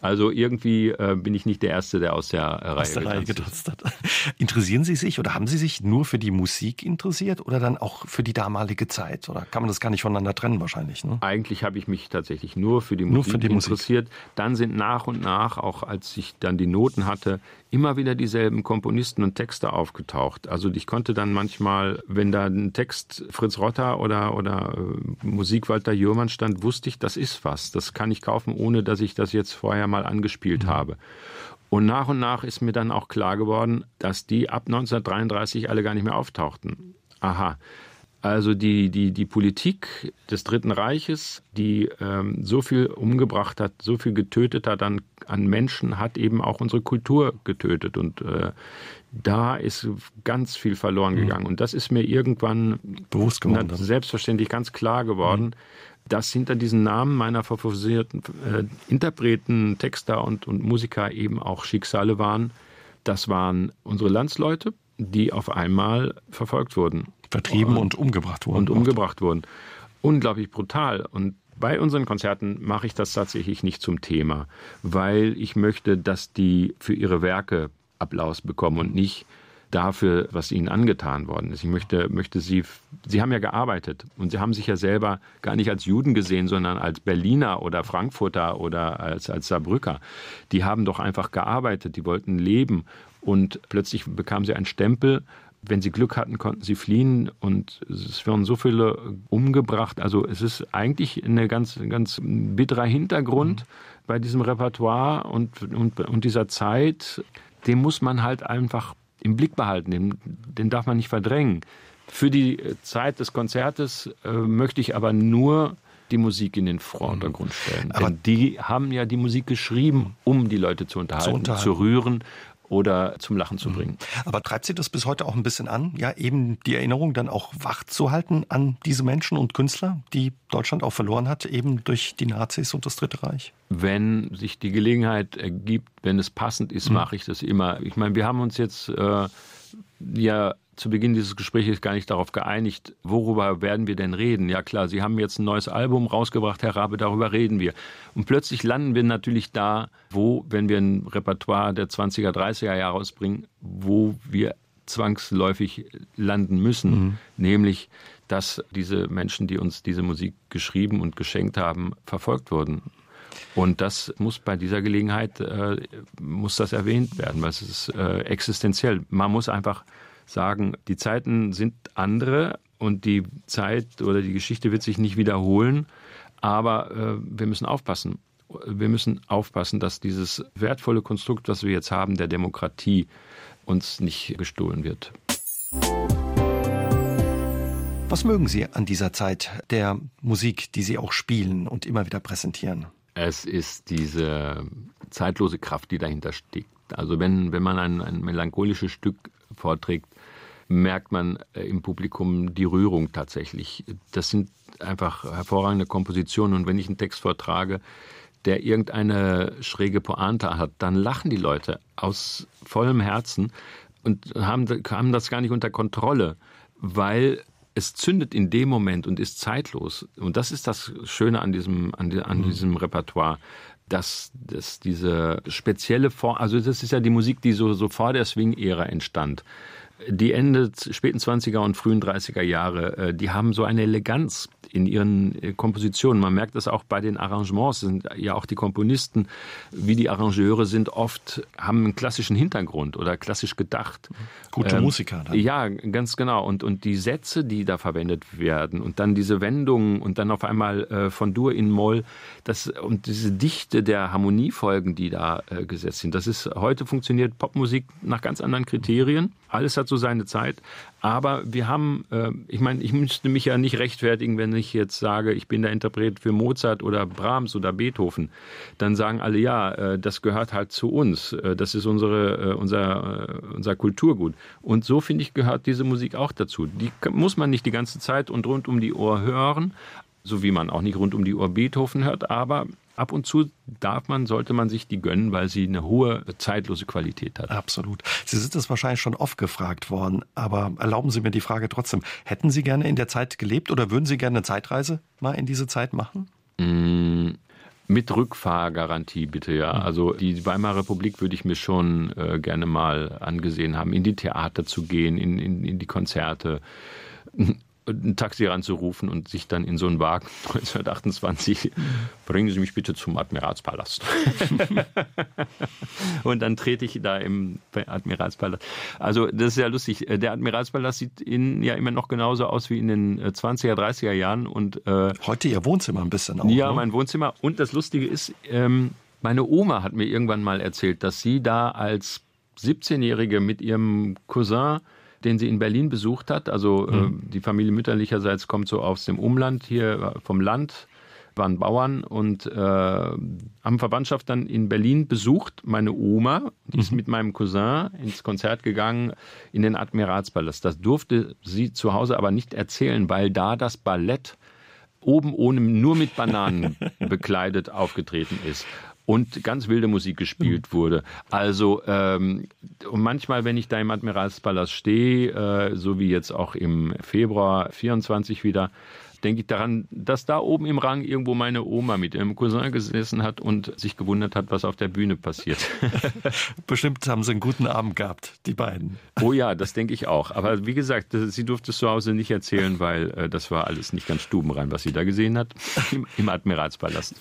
Also irgendwie äh, bin ich nicht der Erste, der aus der Reihe, aus der Reihe getanzt hat. Interessieren Sie sich oder haben Sie sich nur für die Musik interessiert oder dann auch für die damalige Zeit? Oder kann man das gar nicht voneinander trennen wahrscheinlich? Ne? Eigentlich habe ich mich tatsächlich nur für die Musik für die interessiert. Musik. Dann sind nach und nach, auch als ich dann die Noten hatte, immer wieder dieselben Komponisten und Texte aufgetaucht. Also ich konnte dann manchmal, wenn da ein Text Fritz Rotter oder, oder äh, Musik Walter Jürmann stand, wusste ich, das ist was. Das kann ich kaufen, ohne dass ich das jetzt vorher mal angespielt mhm. habe. Und nach und nach ist mir dann auch klar geworden, dass die ab 1933 alle gar nicht mehr auftauchten. Aha. Also die, die, die Politik des Dritten Reiches, die ähm, so viel umgebracht hat, so viel getötet hat an, an Menschen, hat eben auch unsere Kultur getötet. Und äh, da ist ganz viel verloren mhm. gegangen. Mhm. Und das ist mir irgendwann bewusst geworden. Selbstverständlich ganz klar geworden. Mhm. Dass hinter diesen Namen meiner favorisierten äh, Interpreten, Texter und, und Musiker eben auch Schicksale waren. Das waren unsere Landsleute, die auf einmal verfolgt wurden vertrieben und, und umgebracht wurden. Und umgebracht wurden. Unglaublich brutal. Und bei unseren Konzerten mache ich das tatsächlich nicht zum Thema, weil ich möchte, dass die für ihre Werke Applaus bekommen und nicht dafür, was ihnen angetan worden ist. Ich möchte, möchte sie, sie haben ja gearbeitet und sie haben sich ja selber gar nicht als Juden gesehen, sondern als Berliner oder Frankfurter oder als, als Saarbrücker. Die haben doch einfach gearbeitet, die wollten leben und plötzlich bekamen sie einen Stempel wenn sie Glück hatten, konnten sie fliehen und es werden so viele umgebracht. Also es ist eigentlich ein ganz, ganz bitterer Hintergrund mhm. bei diesem Repertoire und, und, und dieser Zeit. Dem muss man halt einfach im Blick behalten, den, den darf man nicht verdrängen. Für die Zeit des Konzertes äh, möchte ich aber nur die Musik in den Vordergrund mhm. stellen. Aber Denn die haben ja die Musik geschrieben, um die Leute zu unterhalten, zu, unterhalten. zu rühren oder zum Lachen zu mhm. bringen. Aber treibt Sie das bis heute auch ein bisschen an, ja, eben die Erinnerung dann auch wach zu halten an diese Menschen und Künstler, die Deutschland auch verloren hat, eben durch die Nazis und das Dritte Reich? Wenn sich die Gelegenheit ergibt, wenn es passend ist, mhm. mache ich das immer. Ich meine, wir haben uns jetzt äh, ja zu Beginn dieses Gesprächs gar nicht darauf geeinigt, worüber werden wir denn reden? Ja klar, Sie haben jetzt ein neues Album rausgebracht, Herr Rabe, darüber reden wir. Und plötzlich landen wir natürlich da, wo, wenn wir ein Repertoire der 20er, 30er Jahre ausbringen, wo wir zwangsläufig landen müssen, mhm. nämlich dass diese Menschen, die uns diese Musik geschrieben und geschenkt haben, verfolgt wurden. Und das muss bei dieser Gelegenheit äh, muss das erwähnt werden, weil es ist äh, existenziell. Man muss einfach sagen, die Zeiten sind andere und die Zeit oder die Geschichte wird sich nicht wiederholen, aber äh, wir müssen aufpassen. Wir müssen aufpassen, dass dieses wertvolle Konstrukt, was wir jetzt haben, der Demokratie, uns nicht gestohlen wird. Was mögen Sie an dieser Zeit der Musik, die Sie auch spielen und immer wieder präsentieren? Es ist diese zeitlose Kraft, die dahinter steckt. Also wenn, wenn man ein, ein melancholisches Stück vorträgt, merkt man äh, im Publikum die Rührung tatsächlich. Das sind einfach hervorragende Kompositionen. Und wenn ich einen Text vortrage, der irgendeine schräge Pointe hat, dann lachen die Leute aus vollem Herzen und haben, haben das gar nicht unter Kontrolle, weil es zündet in dem Moment und ist zeitlos. Und das ist das Schöne an diesem, an, an mhm. diesem Repertoire dass, dass diese spezielle Form, also das ist ja die Musik, die so, so vor der Swing-Ära entstand die Ende späten 20er und frühen 30er Jahre, äh, die haben so eine Eleganz in ihren äh, Kompositionen. Man merkt das auch bei den Arrangements, sind ja auch die Komponisten, wie die Arrangeure sind oft, haben einen klassischen Hintergrund oder klassisch gedacht. Gute ähm, Musiker. Dann. Ja, ganz genau. Und, und die Sätze, die da verwendet werden und dann diese Wendungen und dann auf einmal äh, von Dur in Moll, das, und diese Dichte der Harmoniefolgen, die da äh, gesetzt sind, das ist, heute funktioniert Popmusik nach ganz anderen Kriterien. Alles hat so seine Zeit. Aber wir haben, äh, ich meine, ich müsste mich ja nicht rechtfertigen, wenn ich jetzt sage, ich bin der Interpret für Mozart oder Brahms oder Beethoven. Dann sagen alle, ja, äh, das gehört halt zu uns. Äh, das ist unsere, unser, unser Kulturgut. Und so, finde ich, gehört diese Musik auch dazu. Die muss man nicht die ganze Zeit und rund um die Uhr hören, so wie man auch nicht rund um die Uhr Beethoven hört, aber ab und zu darf man, sollte man sich die gönnen, weil sie eine hohe zeitlose Qualität hat. Absolut. Sie sind das wahrscheinlich schon oft gefragt worden, aber erlauben Sie mir die Frage trotzdem. Hätten Sie gerne in der Zeit gelebt oder würden Sie gerne eine Zeitreise mal in diese Zeit machen? Mm. Mit Rückfahrgarantie bitte, ja. Mhm. Also die Weimarer Republik würde ich mir schon äh, gerne mal angesehen haben, in die Theater zu gehen, in, in, in die Konzerte ein Taxi ranzurufen und sich dann in so einen Wagen 1928, bringen Sie mich bitte zum Admiralspalast. und dann trete ich da im Admiralspalast. Also das ist ja lustig. Der Admiralspalast sieht in, ja immer noch genauso aus wie in den 20er, äh, 30er Jahren. Und, äh, Heute Ihr Wohnzimmer ein bisschen auch. Ja, ne? mein Wohnzimmer. Und das Lustige ist, ähm, meine Oma hat mir irgendwann mal erzählt, dass sie da als 17-Jährige mit ihrem Cousin den sie in Berlin besucht hat. Also äh, mhm. äh, die Familie mütterlicherseits kommt so aus dem Umland, hier äh, vom Land, waren Bauern und äh, haben Verwandtschaft dann in Berlin besucht. Meine Oma, die ist mhm. mit meinem Cousin ins Konzert gegangen in den Admiralspalast. Das durfte sie zu Hause aber nicht erzählen, weil da das Ballett oben ohne nur mit Bananen bekleidet aufgetreten ist und ganz wilde Musik gespielt mhm. wurde. Also ähm, und manchmal, wenn ich da im Admiralspalast stehe, äh, so wie jetzt auch im Februar 24 wieder, denke ich daran, dass da oben im Rang irgendwo meine Oma mit ihrem Cousin gesessen hat und sich gewundert hat, was auf der Bühne passiert. Bestimmt haben sie einen guten Abend gehabt, die beiden. Oh ja, das denke ich auch. Aber wie gesagt, sie durfte es zu Hause nicht erzählen, weil äh, das war alles nicht ganz stubenrein, was sie da gesehen hat im, im Admiralspalast.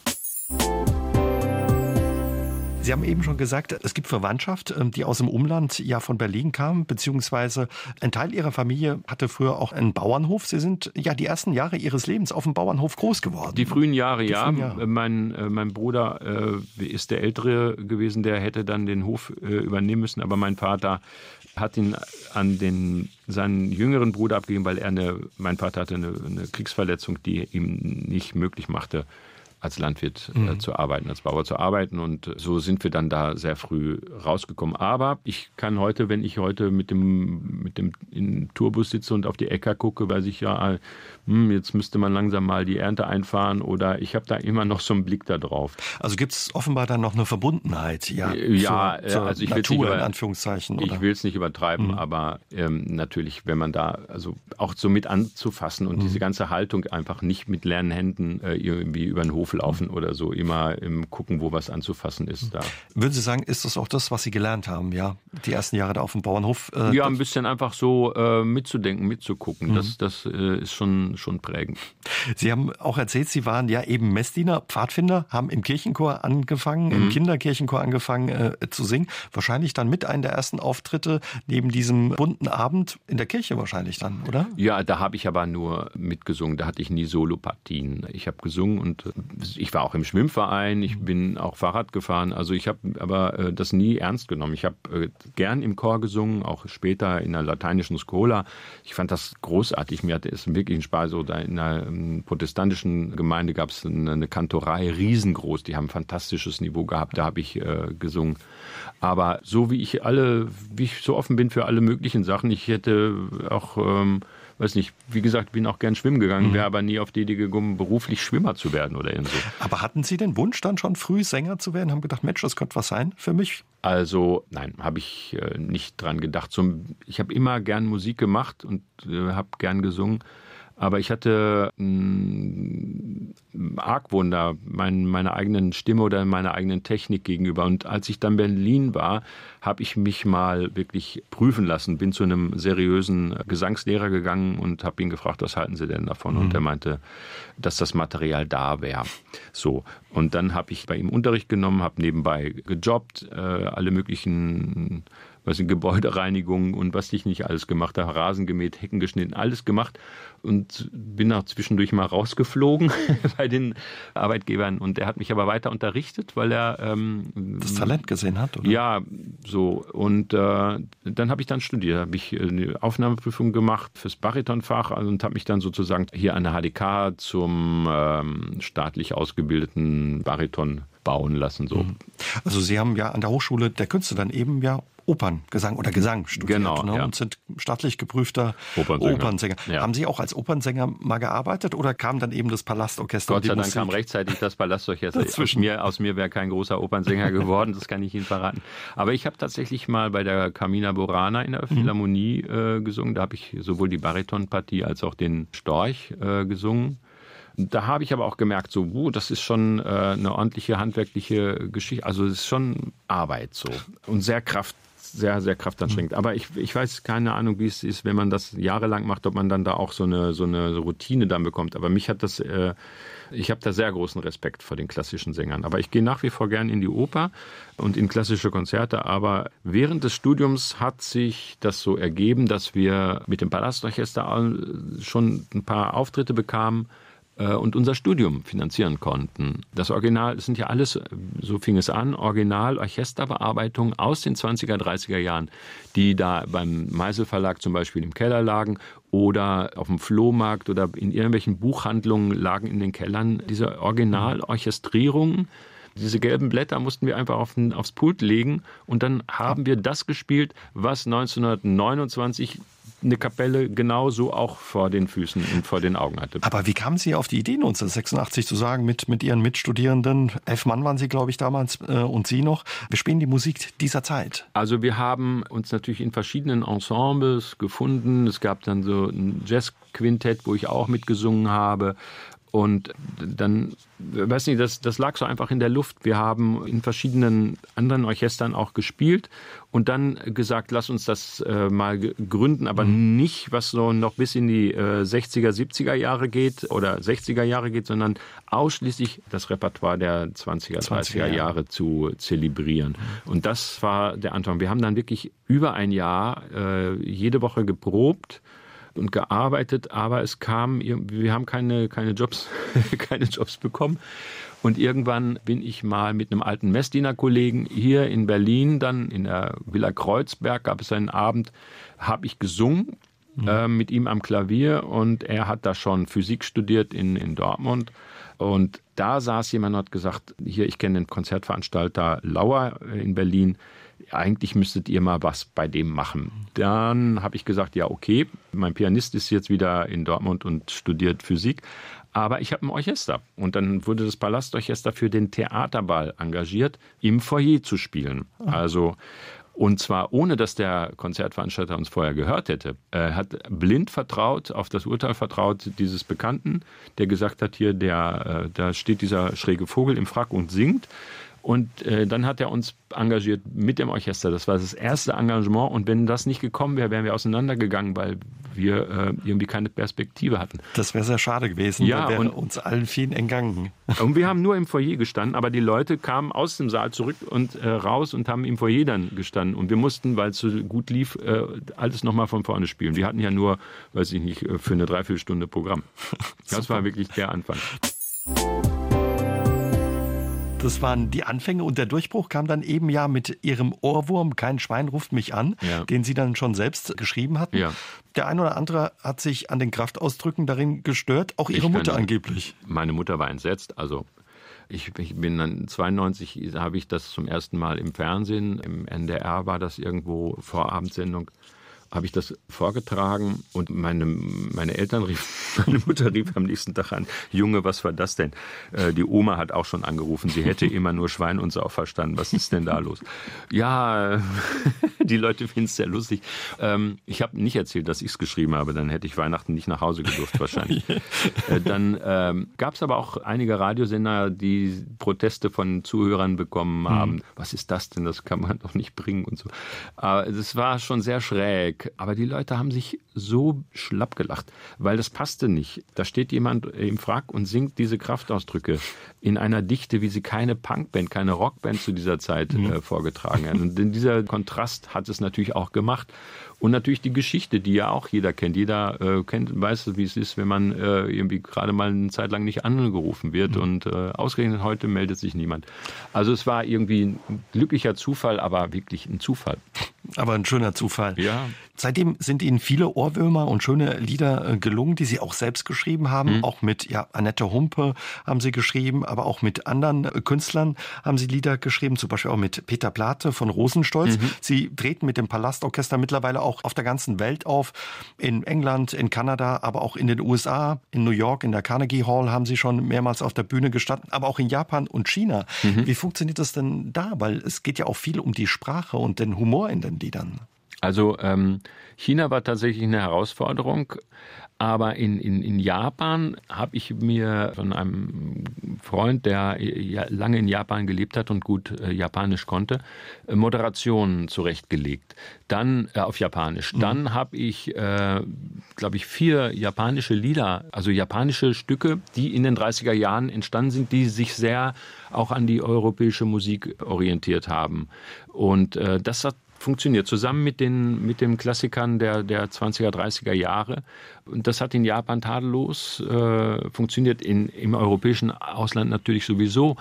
Sie haben eben schon gesagt, es gibt Verwandtschaft, ähm, die aus dem Umland ja von Berlin kam, beziehungsweise ein Teil Ihrer Familie hatte früher auch einen Bauernhof. Sie sind ja die ersten Jahre Ihres Lebens auf dem Bauernhof groß geworden. Die frühen Jahre, die ja. Frühen Jahre. Mein, äh, mein Bruder äh, ist der Ältere gewesen, der hätte dann den Hof äh, übernehmen müssen, aber mein Vater hat ihn an den, seinen jüngeren Bruder abgegeben, weil er eine, mein Vater hatte eine, eine Kriegsverletzung, die ihm nicht möglich machte, als Landwirt äh, mhm. zu arbeiten, als Bauer zu arbeiten. Und so sind wir dann da sehr früh rausgekommen. Aber ich kann heute, wenn ich heute mit dem, mit dem in Tourbus sitze und auf die Äcker gucke, weiß ich ja, hm, jetzt müsste man langsam mal die Ernte einfahren oder ich habe da immer noch so einen Blick da drauf. Also gibt es offenbar dann noch eine Verbundenheit, ja, äh, ja zur, zur also ich Natur über, in Anführungszeichen. Oder? Ich will es nicht übertreiben, mhm. aber ähm, natürlich, wenn man da also auch so mit anzufassen und mhm. diese ganze Haltung einfach nicht mit leeren Händen äh, irgendwie über den Hof laufen mhm. oder so, immer im gucken, wo was anzufassen ist. Da. Würden Sie sagen, ist das auch das, was Sie gelernt haben, ja, die ersten Jahre da auf dem Bauernhof? Äh, ja, ein bisschen einfach so äh, mitzudenken, mitzugucken. Das, mhm. das äh, ist schon schon, prägend. Sie haben auch erzählt, Sie waren ja eben Messdiener, Pfadfinder, haben im Kirchenchor angefangen, mhm. im Kinderkirchenchor angefangen äh, zu singen. Wahrscheinlich dann mit einem der ersten Auftritte neben diesem bunten Abend in der Kirche wahrscheinlich dann, oder? Ja, da habe ich aber nur mitgesungen. Da hatte ich nie Solopartien. Ich habe gesungen und äh, ich war auch im Schwimmverein. Ich bin auch Fahrrad gefahren. Also ich habe aber äh, das nie ernst genommen. Ich habe äh, gern im Chor gesungen, auch später in der lateinischen Skola. Ich fand das großartig. Mir hat es wirklich einen Spaß also da in einer ähm, protestantischen Gemeinde gab es eine, eine, Kantorei, riesengroß, die haben ein fantastisches Niveau gehabt, da habe ich äh, gesungen. Aber so wie ich alle, wie ich so offen bin für alle möglichen Sachen, ich hätte auch ähm, weiß nicht, wie gesagt, bin auch gern schwimmen gegangen, mhm. wäre aber nie auf die Idee gekommen, beruflich Schwimmer zu werden oder so. Aber hatten Sie den Wunsch dann schon früh Sänger zu werden? Haben gedacht, Mensch, das könnte was sein für mich? Also nein, habe ich äh, nicht dran gedacht. Zum, ich habe immer gern Musik gemacht und äh, habe gern gesungen. Aber ich hatte einen Argwohn da, mein, meiner eigenen Stimme oder meiner eigenen Technik gegenüber. Und als ich dann in Berlin war, habe ich mich mal wirklich prüfen lassen, bin zu einem seriösen Gesangslehrer gegangen und habe ihn gefragt, was halten Sie denn davon? Mhm. Und er meinte, dass das Material da wäre. So. Und dann habe ich bei ihm Unterricht genommen, habe nebenbei gejobbt, äh, alle möglichen was in Gebäudereinigung und was ich nicht alles gemacht habe, Rasen gemäht, Hecken geschnitten, alles gemacht und bin auch zwischendurch mal rausgeflogen bei den Arbeitgebern. Und er hat mich aber weiter unterrichtet, weil er ähm, das Talent gesehen hat, oder? Ja, so. Und äh, dann habe ich dann studiert, habe ich eine Aufnahmeprüfung gemacht fürs Baritonfach und habe mich dann sozusagen hier an der HDK zum ähm, staatlich ausgebildeten Bariton bauen lassen. So. Mhm. Also Sie haben ja an der Hochschule der Künste dann eben ja Operngesang oder Gesang studiert genau, ne? ja. und sind staatlich geprüfter Opernsänger. Opernsänger. Ja. Haben Sie auch als Opernsänger mal gearbeitet oder kam dann eben das Palastorchester? Gott sei Dank kam rechtzeitig das Palastorchester. aus mir, aus mir wäre kein großer Opernsänger geworden, das kann ich Ihnen verraten. Aber ich habe tatsächlich mal bei der Carmina Burana in der mhm. Philharmonie äh, gesungen. Da habe ich sowohl die Baritonpartie als auch den Storch äh, gesungen. Da habe ich aber auch gemerkt, so, uh, das ist schon äh, eine ordentliche handwerkliche Geschichte. Also es ist schon Arbeit so und sehr kraft, sehr, sehr kraftanstrengend. Aber ich, ich weiß keine Ahnung, wie es ist, wenn man das jahrelang macht, ob man dann da auch so eine, so eine Routine dann bekommt. Aber mich hat das, äh, ich habe da sehr großen Respekt vor den klassischen Sängern. Aber ich gehe nach wie vor gern in die Oper und in klassische Konzerte. Aber während des Studiums hat sich das so ergeben, dass wir mit dem Palastorchester schon ein paar Auftritte bekamen und unser Studium finanzieren konnten. Das Original, das sind ja alles, so fing es an, Original-Orchesterbearbeitungen aus den 20er, 30er Jahren, die da beim Meisel Verlag zum Beispiel im Keller lagen oder auf dem Flohmarkt oder in irgendwelchen Buchhandlungen lagen in den Kellern. Diese Originalorchestrierungen, diese gelben Blätter mussten wir einfach auf den, aufs Pult legen und dann haben wir das gespielt, was 1929 eine Kapelle genauso auch vor den Füßen und vor den Augen hatte. Aber wie kamen Sie auf die Idee 1986 zu sagen, mit, mit Ihren Mitstudierenden, elf Mann waren Sie, glaube ich, damals äh, und Sie noch, wir spielen die Musik dieser Zeit? Also wir haben uns natürlich in verschiedenen Ensembles gefunden. Es gab dann so ein Jazzquintett, wo ich auch mitgesungen habe. Und dann, weiß nicht, das, das lag so einfach in der Luft. Wir haben in verschiedenen anderen Orchestern auch gespielt und dann gesagt, lass uns das äh, mal gründen, aber mhm. nicht, was so noch bis in die äh, 60er, 70er Jahre geht oder 60er Jahre geht, sondern ausschließlich das Repertoire der 20er, 30er Jahre zu zelebrieren. Mhm. Und das war der Anfang. Wir haben dann wirklich über ein Jahr äh, jede Woche geprobt und gearbeitet, aber es kam, wir haben keine, keine Jobs, keine Jobs bekommen. Und irgendwann bin ich mal mit einem alten Messdiener-Kollegen hier in Berlin, dann in der Villa Kreuzberg, gab es einen Abend, habe ich gesungen mhm. äh, mit ihm am Klavier und er hat da schon Physik studiert in, in Dortmund. Und da saß jemand und hat gesagt, hier, ich kenne den Konzertveranstalter Lauer in Berlin, eigentlich müsstet ihr mal was bei dem machen. Dann habe ich gesagt, ja, okay, mein Pianist ist jetzt wieder in Dortmund und studiert Physik, aber ich habe ein Orchester. Und dann wurde das Palastorchester für den Theaterball engagiert, im Foyer zu spielen. Also und zwar ohne, dass der Konzertveranstalter uns vorher gehört hätte. Er hat blind vertraut, auf das Urteil vertraut dieses Bekannten, der gesagt hat, hier, der, äh, da steht dieser schräge Vogel im Frack und singt. Und äh, dann hat er uns engagiert mit dem Orchester. Das war das erste Engagement. Und wenn das nicht gekommen wäre, wären wir auseinandergegangen, weil wir äh, irgendwie keine Perspektive hatten. Das wäre sehr schade gewesen. Ja, wäre und, uns allen vielen entgangen. Und wir haben nur im Foyer gestanden, aber die Leute kamen aus dem Saal zurück und äh, raus und haben im Foyer dann gestanden. Und wir mussten, weil es so gut lief, äh, alles nochmal von vorne spielen. Wir hatten ja nur, weiß ich nicht, äh, für eine Dreiviertelstunde Programm. Das war wirklich der Anfang. Das waren die Anfänge und der Durchbruch kam dann eben ja mit ihrem Ohrwurm Kein Schwein ruft mich an, ja. den Sie dann schon selbst geschrieben hatten. Ja. Der eine oder andere hat sich an den Kraftausdrücken darin gestört, auch Ihre ich Mutter angeblich. Meine Mutter war entsetzt, also ich, ich, bin dann 92, habe ich das zum ersten Mal im Fernsehen, im NDR war das irgendwo Vorabendsendung habe ich das vorgetragen und meine, meine Eltern riefen, meine Mutter rief am nächsten Tag an, Junge, was war das denn? Äh, die Oma hat auch schon angerufen, sie hätte immer nur Schwein und Sau verstanden. Was ist denn da los? Ja, die Leute finden es sehr lustig. Ähm, ich habe nicht erzählt, dass ich es geschrieben habe, dann hätte ich Weihnachten nicht nach Hause gedurft wahrscheinlich. äh, dann ähm, gab es aber auch einige Radiosender, die Proteste von Zuhörern bekommen haben. Mhm. Was ist das denn? Das kann man doch nicht bringen und so. Aber es war schon sehr schräg aber die Leute haben sich so schlapp gelacht, weil das passte nicht. Da steht jemand im Frack und singt diese Kraftausdrücke in einer Dichte, wie sie keine Punkband, keine Rockband zu dieser Zeit mhm. äh, vorgetragen hat. Und dieser Kontrast hat es natürlich auch gemacht. Und natürlich die Geschichte, die ja auch jeder kennt. Jeder äh, kennt, weiß, wie es ist, wenn man äh, irgendwie gerade mal eine Zeit lang nicht angerufen wird. Mhm. Und äh, ausgerechnet heute meldet sich niemand. Also es war irgendwie ein glücklicher Zufall, aber wirklich ein Zufall. Aber ein schöner Zufall. Ja. Seitdem sind Ihnen viele Ohrwürmer und schöne Lieder äh, gelungen, die Sie auch selbst geschrieben haben. Mhm. Auch mit ja, Annette Humpe haben Sie geschrieben, aber auch mit anderen äh, Künstlern haben Sie Lieder geschrieben, zum Beispiel auch mit Peter Plate von Rosenstolz. Mhm. Sie treten mit dem Palastorchester mittlerweile auch auf der ganzen Welt auf. In England, in Kanada, aber auch in den USA, in New York, in der Carnegie Hall haben Sie schon mehrmals auf der Bühne gestanden, aber auch in Japan und China. Mhm. Wie funktioniert das denn da? Weil es geht ja auch viel um die Sprache und den Humor in den Liedern. Also ähm, China war tatsächlich eine Herausforderung, aber in, in, in Japan habe ich mir von einem Freund, der lange in Japan gelebt hat und gut äh, Japanisch konnte, äh, Moderationen zurechtgelegt. Dann äh, auf Japanisch. Mhm. Dann habe ich, äh, glaube ich, vier japanische Lieder, also japanische Stücke, die in den 30er Jahren entstanden sind, die sich sehr auch an die europäische Musik orientiert haben. Und äh, das hat funktioniert, zusammen mit den, mit den Klassikern der, der 20er, 30er Jahre. Und das hat in Japan tadellos äh, funktioniert, in, im europäischen Ausland natürlich sowieso.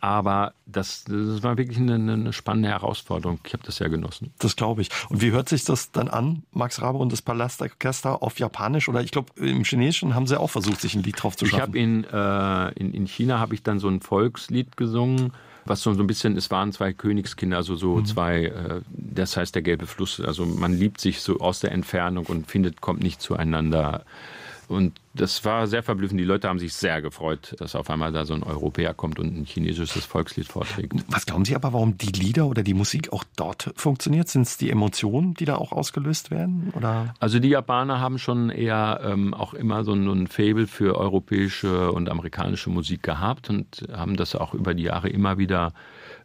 Aber das, das war wirklich eine, eine spannende Herausforderung. Ich habe das sehr genossen. Das glaube ich. Und wie hört sich das dann an, Max Rabe und das Palastorchester auf Japanisch? Oder ich glaube, im Chinesischen haben sie auch versucht, sich ein Lied drauf zu schaffen. Ich habe in, äh, in, in China habe ich dann so ein Volkslied gesungen was so, ein bisschen, es waren zwei Königskinder, also so mhm. zwei, äh, das heißt der gelbe Fluss. Also man liebt sich so aus der Entfernung und findet, kommt nicht zueinander. Und das war sehr verblüffend. Die Leute haben sich sehr gefreut, dass auf einmal da so ein Europäer kommt und ein chinesisches Volkslied vorträgt. Was glauben Sie aber, warum die Lieder oder die Musik auch dort funktioniert? Sind es die Emotionen, die da auch ausgelöst werden? Oder? Also die Japaner haben schon eher ähm, auch immer so ein, ein Faible für europäische und amerikanische Musik gehabt und haben das auch über die Jahre immer wieder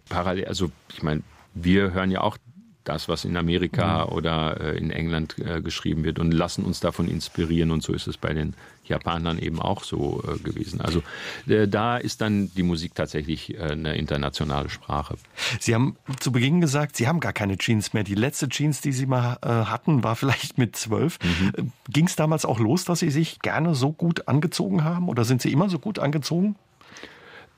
parallel. Also ich meine, wir hören ja auch das, was in Amerika mhm. oder äh, in England äh, geschrieben wird und lassen uns davon inspirieren. Und so ist es bei den Japanern eben auch so äh, gewesen. Also da ist dann die Musik tatsächlich eine internationale Sprache. Sie haben zu Beginn gesagt, Sie haben gar keine Jeans mehr. Die letzte Jeans, die Sie mal hatten, war vielleicht mit zwölf. Mhm. Ging es damals auch los, dass Sie sich gerne so gut angezogen haben? Oder sind Sie immer so gut angezogen?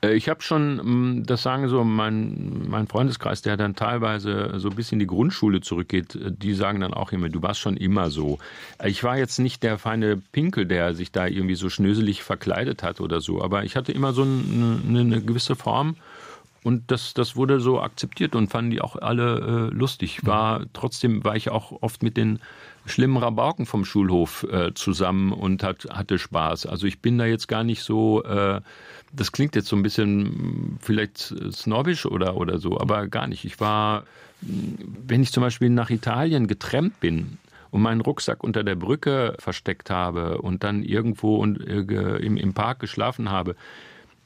Äh, ich habe schon, mm, das sagen so mein, mein Freundeskreis, der dann teilweise so bis in die Grundschule zurückgeht, äh, die sagen dann auch immer, du warst schon immer so. Äh, ich war jetzt nicht der feine Pinkel, der sich da irgendwie so schnöselig verkleidet hat oder so, aber ich hatte immer so eine, eine gewisse Form. Und das, das wurde so akzeptiert und fanden die auch alle äh, lustig. War trotzdem war ich auch oft mit den schlimmen Rabauken vom Schulhof äh, zusammen und hat, hatte Spaß. Also ich bin da jetzt gar nicht so äh, das klingt jetzt so ein bisschen vielleicht snobbisch oder, oder so, aber gar nicht. Ich war, wenn ich zum Beispiel nach Italien getrennt bin, und meinen Rucksack unter der Brücke versteckt habe und dann irgendwo äh, im, im Park geschlafen habe,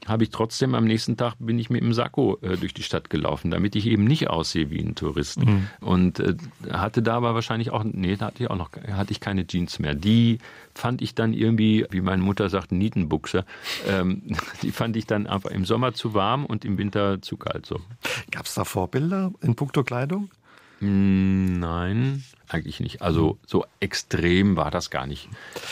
habe ich trotzdem am nächsten Tag bin ich mit dem Sakko äh, durch die Stadt gelaufen, damit ich eben nicht aussehe wie ein Tourist. Mhm. Und äh, hatte da aber wahrscheinlich auch, nee, da hatte ich auch noch, hatte ich keine Jeans mehr. Die fand ich dann irgendwie, wie meine Mutter sagt, Nietenbuchse. Ähm, die fand ich dann einfach im Sommer zu warm und im Winter zu kalt. So. Gab es da Vorbilder in puncto Kleidung? Hm, nein, eigentlich nicht. Also so extrem war das gar nicht,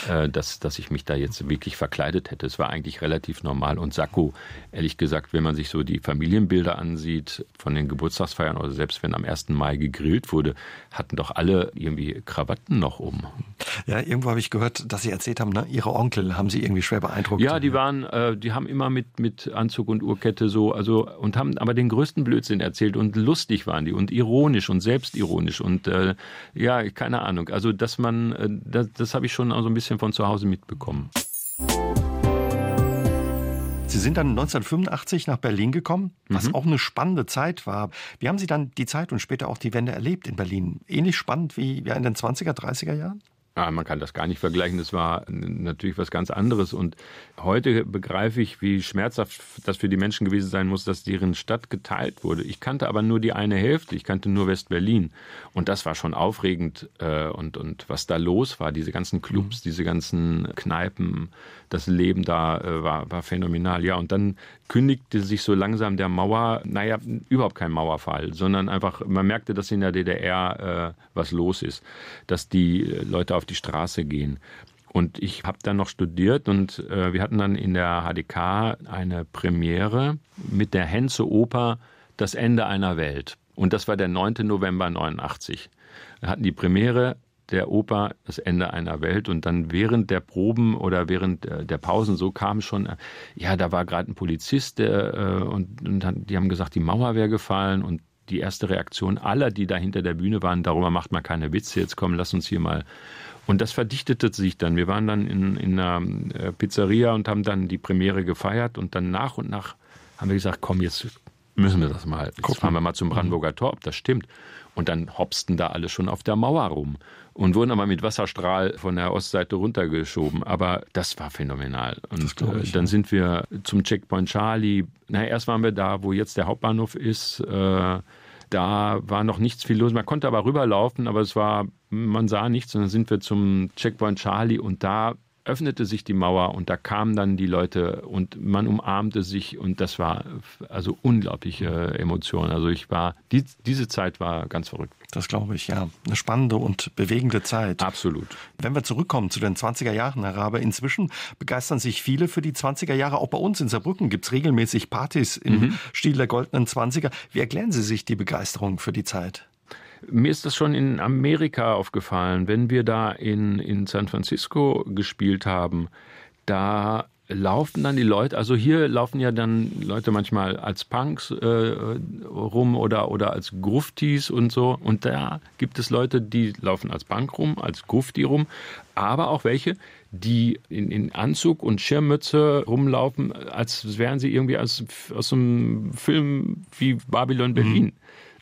äh, dass, dass ich mich da jetzt wirklich verkleidet hätte. Es war eigentlich relativ normal. Und Sakko, ehrlich gesagt, wenn man sich so die Familienbilder ansieht von den Geburtstagsfeiern oder selbst wenn am 1. Mai gegrillt wurde, hatten doch alle irgendwie Krawatten noch um. Ja, irgendwo habe ich gehört, dass Sie erzählt haben, ne? Ihre Onkel haben Sie irgendwie schwer beeindruckt. Ja, die waren, äh, die haben immer mit, mit Anzug und Uhrkette so, also und haben aber den größten Blödsinn erzählt und lustig waren die und ironisch und selbstironisch und äh, ja, ja, keine Ahnung. Also, dass man, äh, das, das habe ich schon so ein bisschen von zu Hause mitbekommen. Sie sind dann 1985 nach Berlin gekommen, was mhm. auch eine spannende Zeit war. Wie haben Sie dann die Zeit und später auch die Wende erlebt in Berlin? Ähnlich spannend wie in den 20er, 30er Jahren? Ja, man kann das gar nicht vergleichen. Das war natürlich was ganz anderes. Und heute begreife ich, wie schmerzhaft das für die Menschen gewesen sein muss, dass deren Stadt geteilt wurde. Ich kannte aber nur die eine Hälfte. Ich kannte nur West-Berlin. Und das war schon aufregend. Äh, und, und was da los war, diese ganzen Clubs, mhm. diese ganzen Kneipen, das Leben da äh, war, war phänomenal. Ja, und dann kündigte sich so langsam der Mauer, naja, überhaupt kein Mauerfall, sondern einfach, man merkte, dass in der DDR äh, was los ist, dass die Leute auf die Straße gehen. Und ich habe dann noch studiert und äh, wir hatten dann in der HDK eine Premiere mit der Henze Oper Das Ende einer Welt. Und das war der 9. November 89. Wir hatten die Premiere der Oper Das Ende einer Welt und dann während der Proben oder während der Pausen so kam schon, ja, da war gerade ein Polizist der, äh, und, und die haben gesagt, die Mauer wäre gefallen und die erste Reaktion aller, die da hinter der Bühne waren, darüber macht man keine Witze, jetzt komm, lass uns hier mal. Und das verdichtete sich dann. Wir waren dann in, in einer äh, Pizzeria und haben dann die Premiere gefeiert und dann nach und nach haben wir gesagt, komm, jetzt müssen wir das mal. Jetzt Gucken. fahren wir mal zum Brandenburger Tor, ob das stimmt. Und dann hopsten da alle schon auf der Mauer rum und wurden aber mit Wasserstrahl von der Ostseite runtergeschoben. Aber das war phänomenal. Und ich, äh, dann ja. sind wir zum Checkpoint Charlie. Na, erst waren wir da, wo jetzt der Hauptbahnhof ist. Äh, da war noch nichts viel los. Man konnte aber rüberlaufen, aber es war, man sah nichts. Und dann sind wir zum Checkpoint Charlie und da öffnete sich die Mauer und da kamen dann die Leute und man umarmte sich und das war also unglaubliche Emotionen. Also ich war, die, diese Zeit war ganz verrückt. Das glaube ich, ja. Eine spannende und bewegende Zeit. Absolut. Wenn wir zurückkommen zu den 20er Jahren, Herr Rabe, inzwischen begeistern sich viele für die 20er Jahre. Auch bei uns in Saarbrücken gibt es regelmäßig Partys im mhm. Stil der goldenen 20er. Wie erklären Sie sich die Begeisterung für die Zeit? Mir ist das schon in Amerika aufgefallen, wenn wir da in, in San Francisco gespielt haben, da laufen dann die Leute, also hier laufen ja dann Leute manchmal als Punks äh, rum oder, oder als Gruftis und so. Und da gibt es Leute, die laufen als Punk rum, als Grufti rum, aber auch welche, die in, in Anzug und Schirmmütze rumlaufen, als wären sie irgendwie aus, aus einem Film wie Babylon Berlin. Mhm.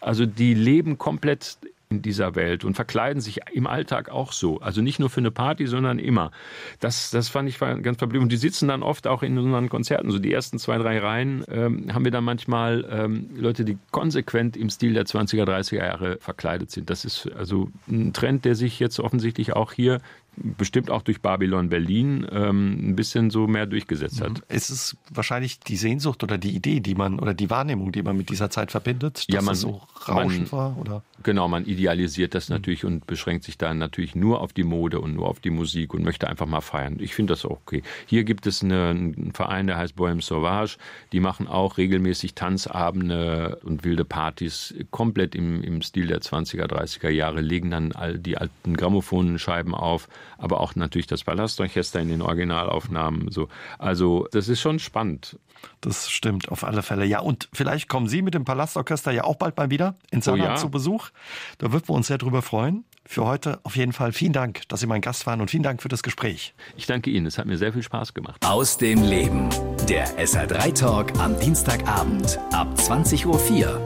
Also die leben komplett in dieser Welt und verkleiden sich im Alltag auch so. Also nicht nur für eine Party, sondern immer. Das, das fand ich ganz verblüffend. Und die sitzen dann oft auch in unseren Konzerten. So die ersten zwei, drei Reihen ähm, haben wir dann manchmal ähm, Leute, die konsequent im Stil der 20er, 30er Jahre verkleidet sind. Das ist also ein Trend, der sich jetzt offensichtlich auch hier bestimmt auch durch Babylon Berlin ähm, ein bisschen so mehr durchgesetzt hat. Mhm. Es ist wahrscheinlich die Sehnsucht oder die Idee, die man oder die Wahrnehmung, die man mit dieser Zeit verbindet, dass ja, man, es so rauschend man, war, oder? Genau, man idealisiert das natürlich mhm. und beschränkt sich dann natürlich nur auf die Mode und nur auf die Musik und möchte einfach mal feiern. Ich finde das auch okay. Hier gibt es eine, einen Verein, der heißt Bohème Sauvage. Die machen auch regelmäßig Tanzabende und wilde Partys komplett im, im Stil der 20er, 30er Jahre, legen dann all die alten Grammophonscheiben auf aber auch natürlich das Palastorchester in den Originalaufnahmen. So. Also das ist schon spannend. Das stimmt auf alle Fälle. Ja, und vielleicht kommen Sie mit dem Palastorchester ja auch bald mal wieder in Sanaa oh ja. zu Besuch. Da würden wir uns sehr drüber freuen. Für heute auf jeden Fall vielen Dank, dass Sie mein Gast waren und vielen Dank für das Gespräch. Ich danke Ihnen, es hat mir sehr viel Spaß gemacht. Aus dem Leben. Der SR3 Talk am Dienstagabend ab 20.04 Uhr